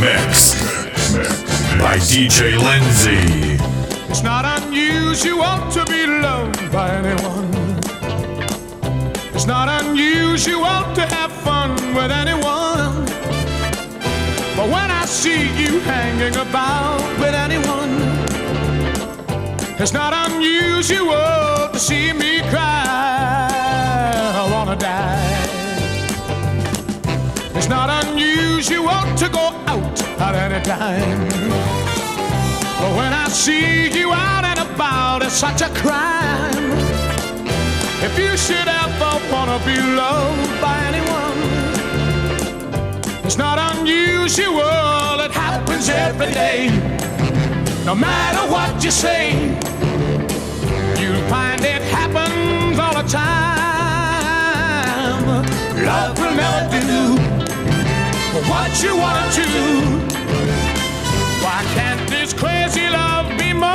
Mix by DJ Lindsay. It's not unusual to be loved by anyone. It's not unusual to have fun with anyone. But when I see you hanging about with anyone, it's not unusual to see me cry. I wanna die. It's not unusual to go at any time. But when I see you out and about, it's such a crime. If you should ever wanna be loved by anyone, it's not unusual, it happens every day. No matter what you say, you'll find it happens all the time. Love will never do what you want to. Why can't this crazy love be more?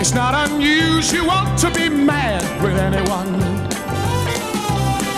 It's not unusual to be mad with anyone.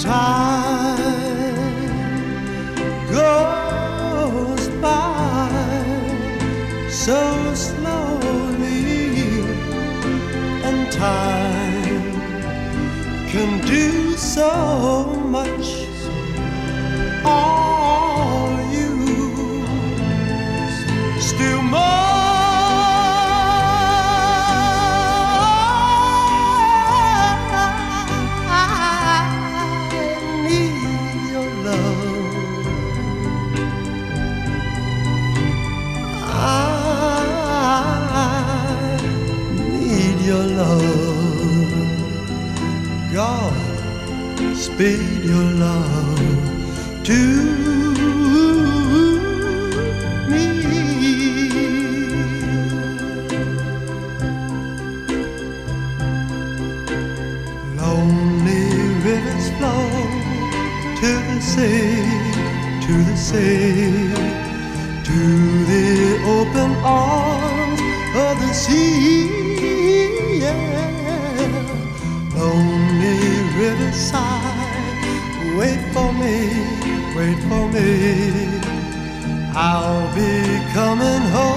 time goes by so slowly, and time can do so much. Speed your love to me. Lonely rivers flow to the sea, to the sea, coming home,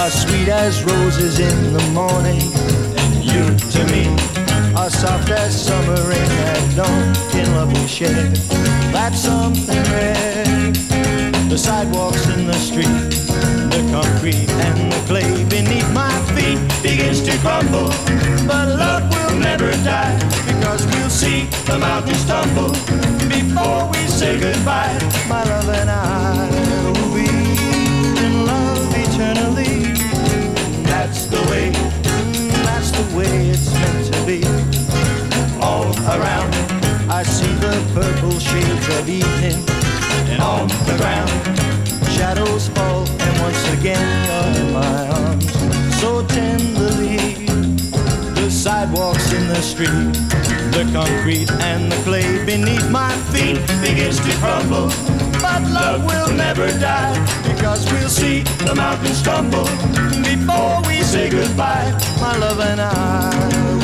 are sweet as roses in the morning, and you to me are soft as summer rain at dawn. In love we share that's something rare. The sidewalks in the street, the concrete and the clay beneath my feet begins to crumble, but love will never die because we'll see the mountains tumble before we say goodbye. My love and I around, I see the purple shades of evening, and on the ground, shadows fall, and once again you're in my arms, so tenderly. The sidewalks in the street, the concrete and the clay beneath my feet begins to crumble. But love will never die because we'll see the mountains tumble before we say goodbye. My love and I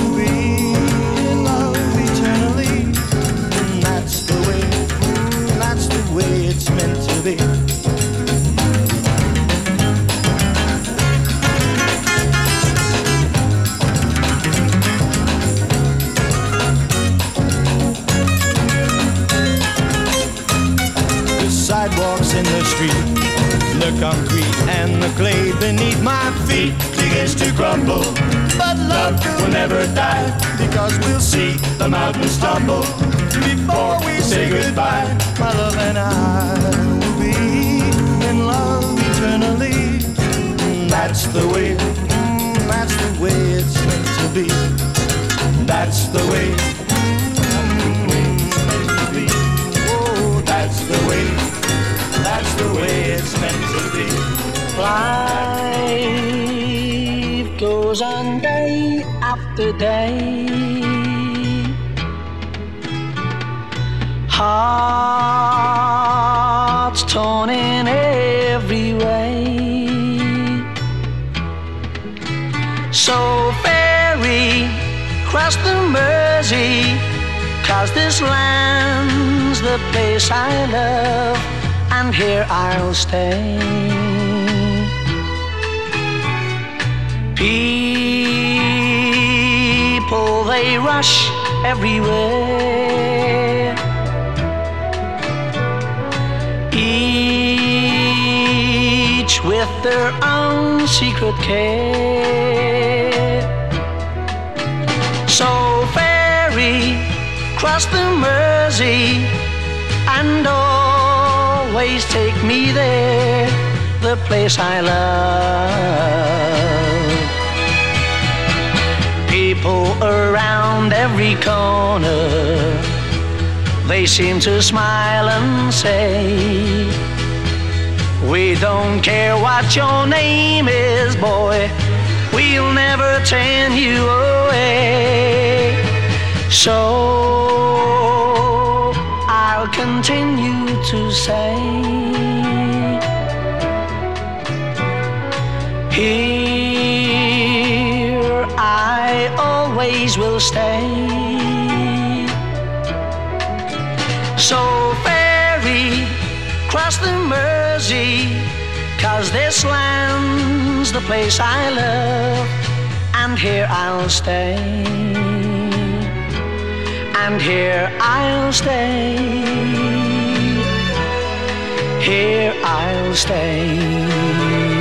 the concrete and the clay beneath my feet begins to crumble. But love will never die because we'll see the mountains tumble before we say goodbye. My love and I will be in love eternally. That's the way, that's the way it's meant to be. That's the way. Oh, that's the way. That's the way Life goes on day after day. Hearts torn in every way. So ferry cross the Mersey, cause this land's the place I love, and here I'll stay. People, they rush everywhere. Each with their own secret care. So ferry, cross the Mersey, and always take me there, the place I love. People around every corner, they seem to smile and say, We don't care what your name is, boy, we'll never turn you away. So I'll continue to say, Here I always will stay. So ferry, cross the Mersey, cause this land's the place I love, and here I'll stay. And here I'll stay. Here I'll stay.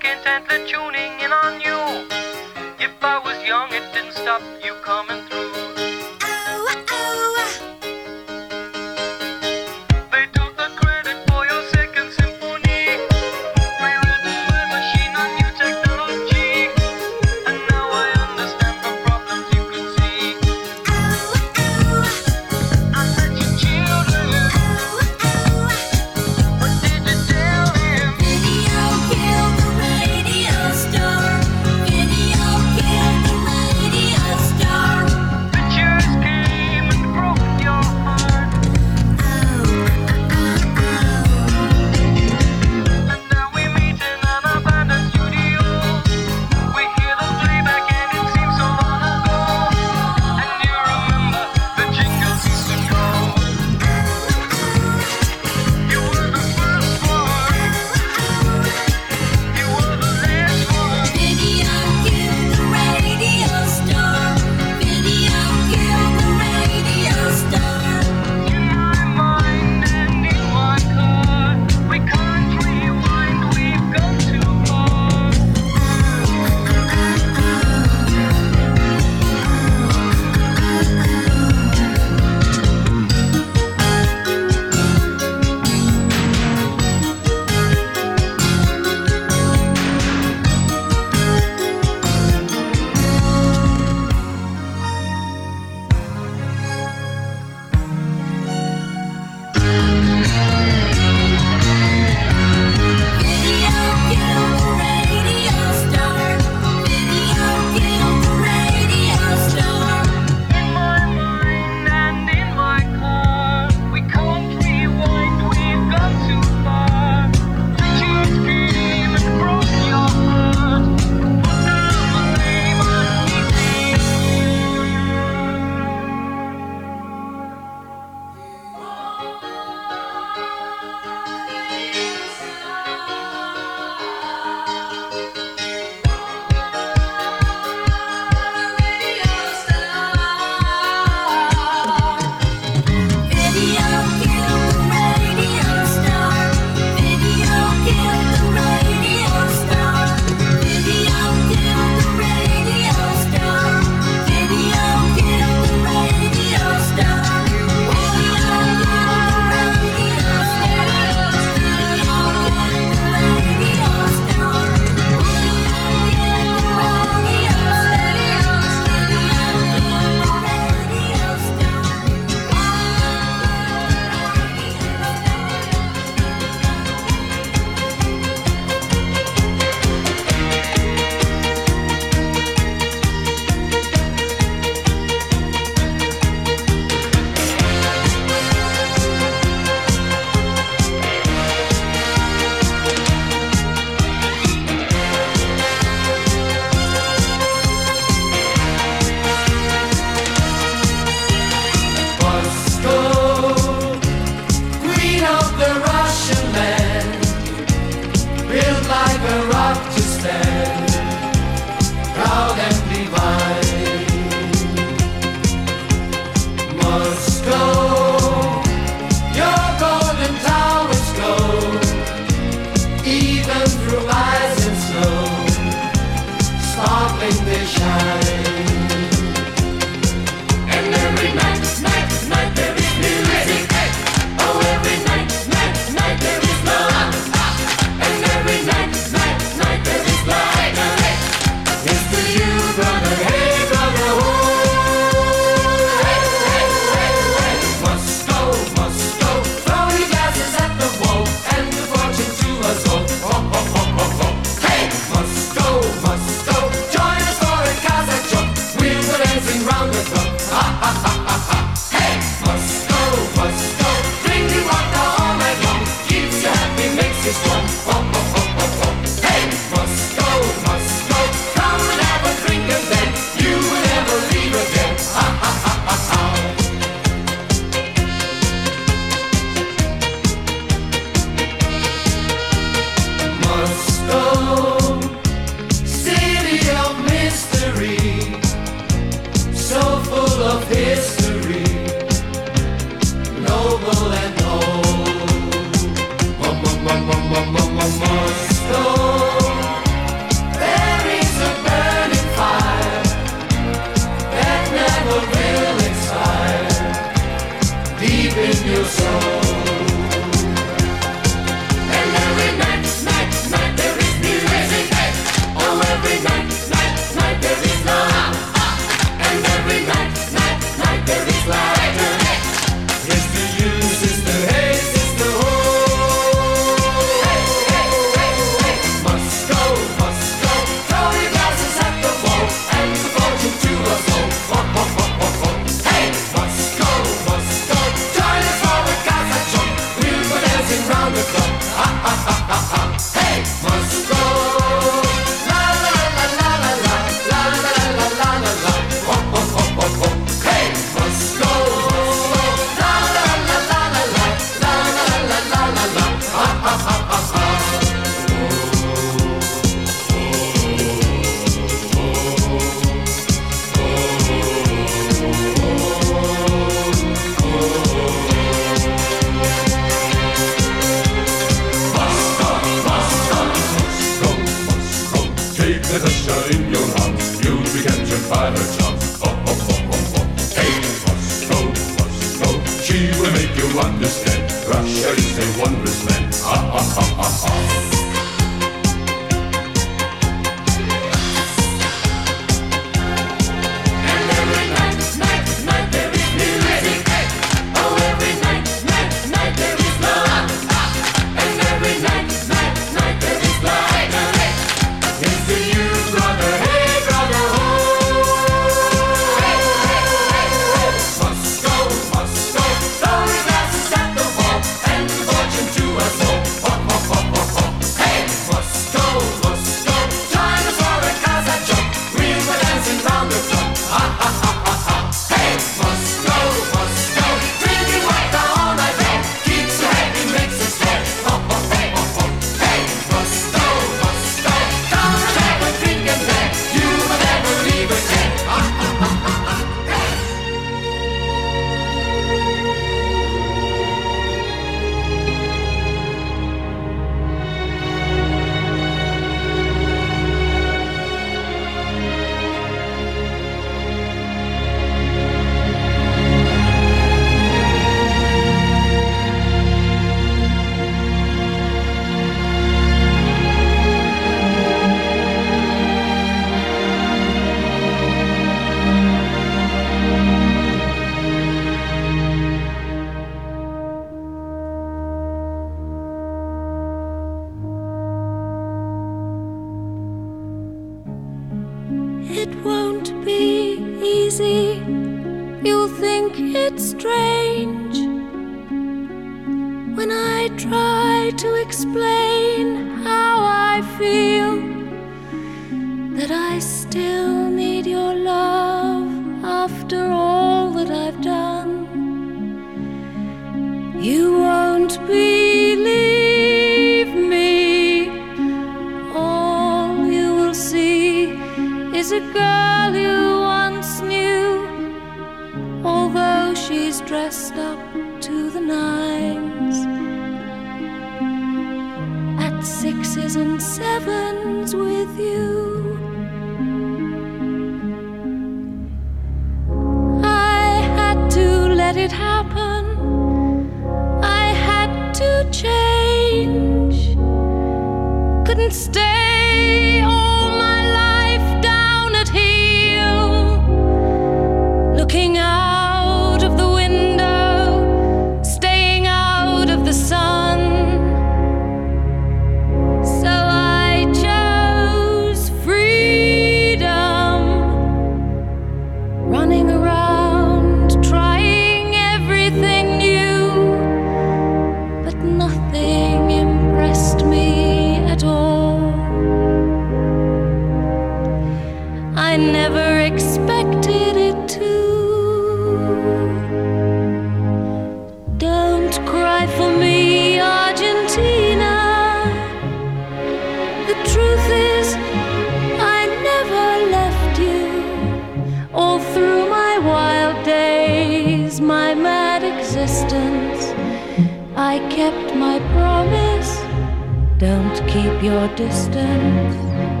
keep your distance.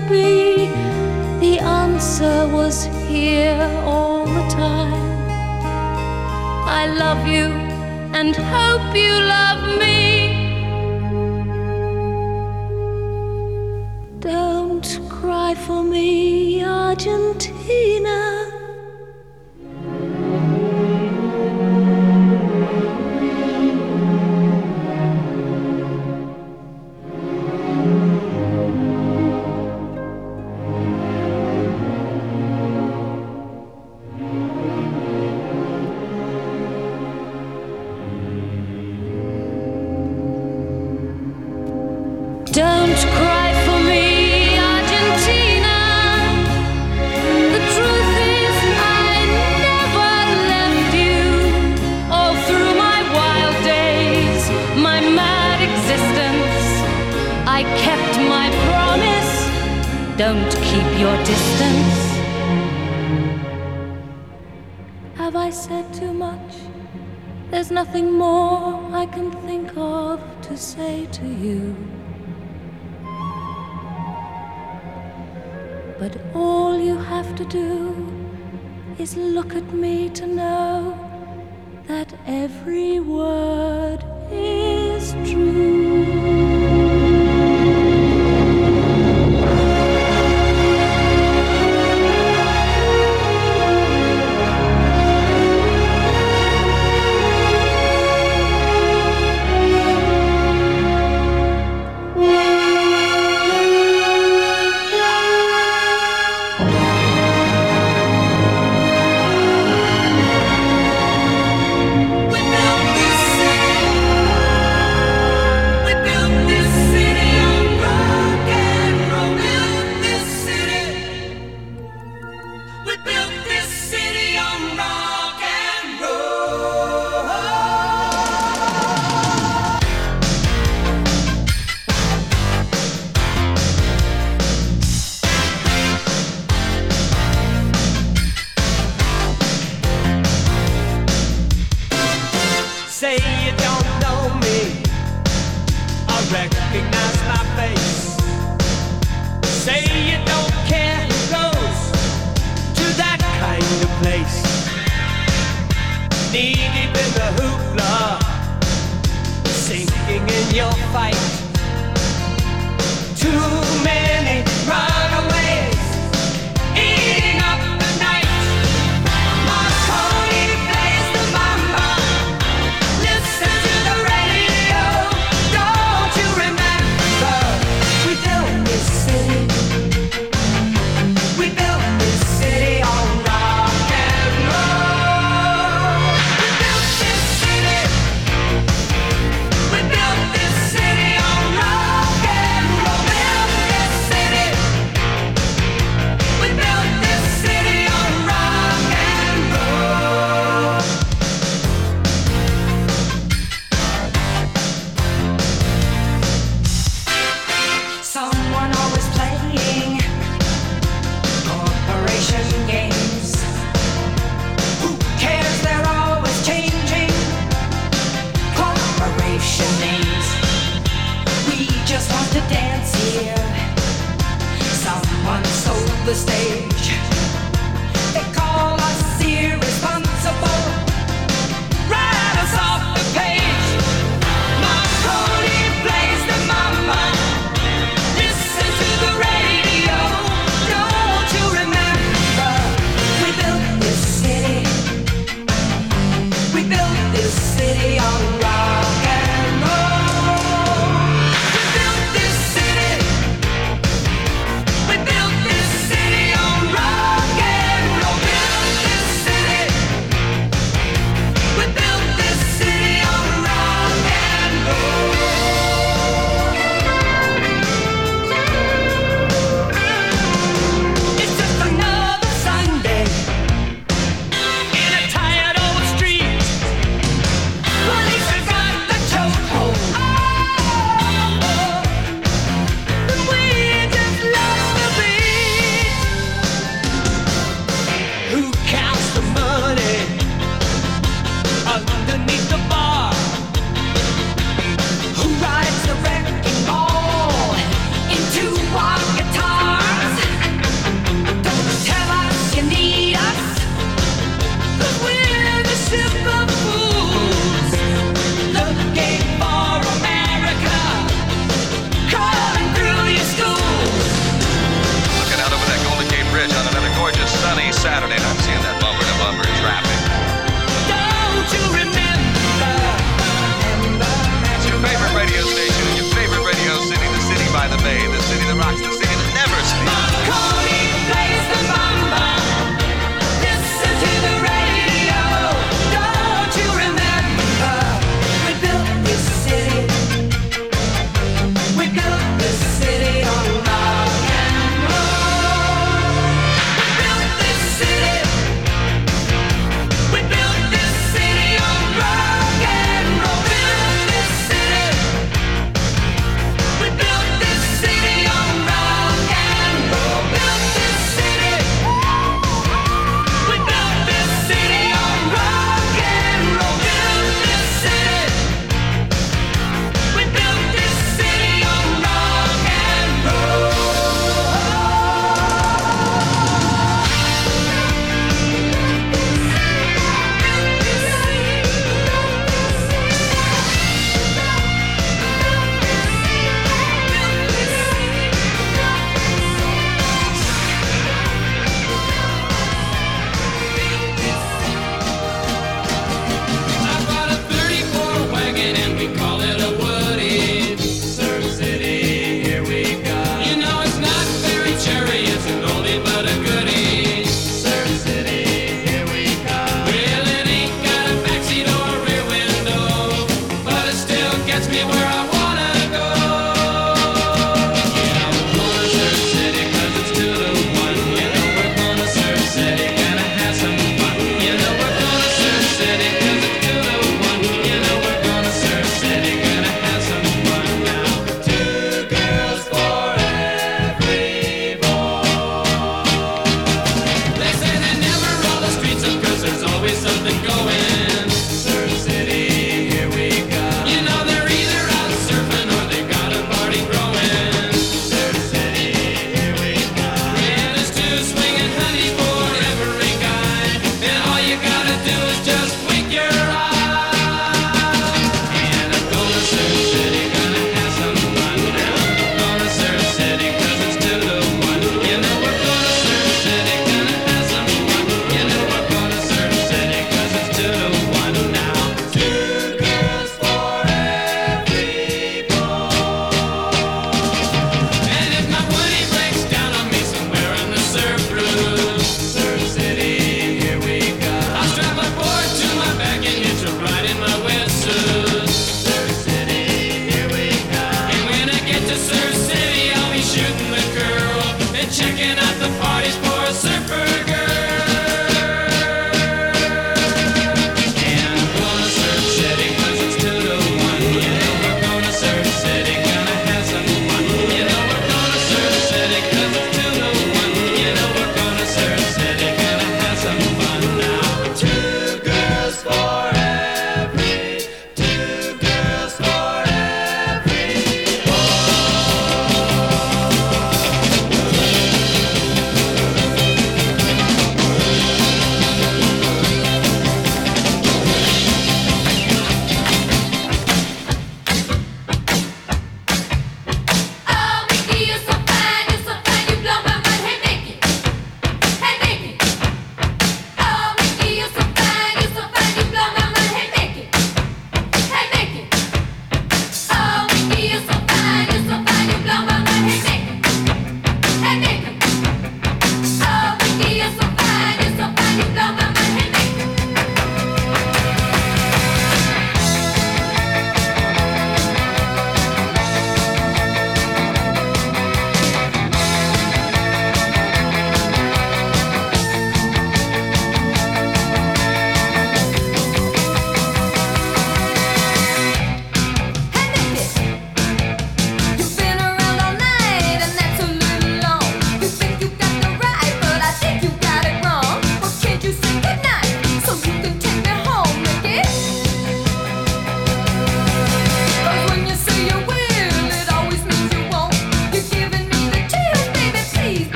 to be. The answer was here all the time. I love you and hope you love me.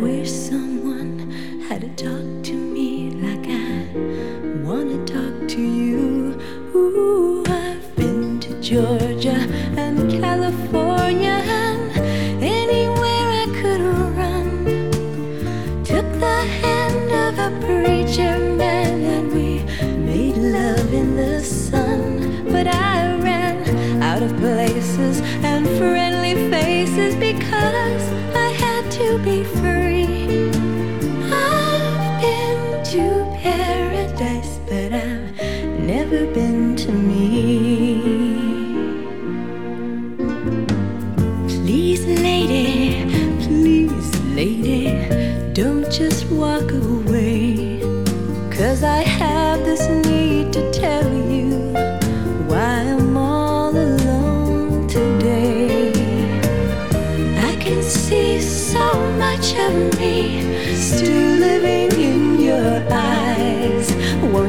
Wish someone had to talk to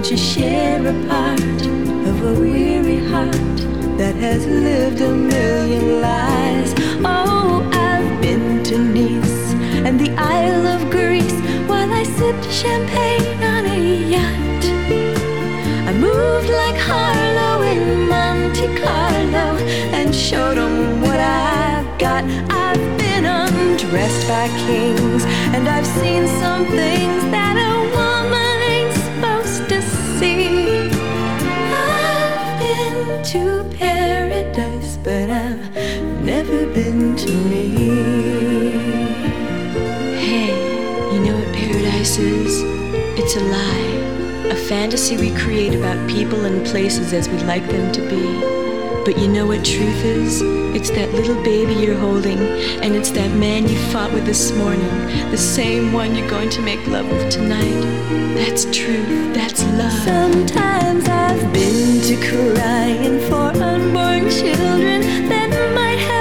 Won't you share a part of a weary heart that has lived a million lives? Oh, I've been to Nice and the Isle of Greece while I sipped champagne on a yacht. I moved like Harlow in Monte Carlo and showed 'em what I've got. I've been undressed by kings and I've seen some things that a to paradise, but I've never been to me. Hey, you know what paradise is? It's a lie, a fantasy we create about people and places as we'd like them to be. But you know what truth is? It's that little baby you're holding, and it's that man you fought with this morning, the same one you're going to make love with tonight. That's truth, that's love. Sometimes I've been to crying for unborn children that might have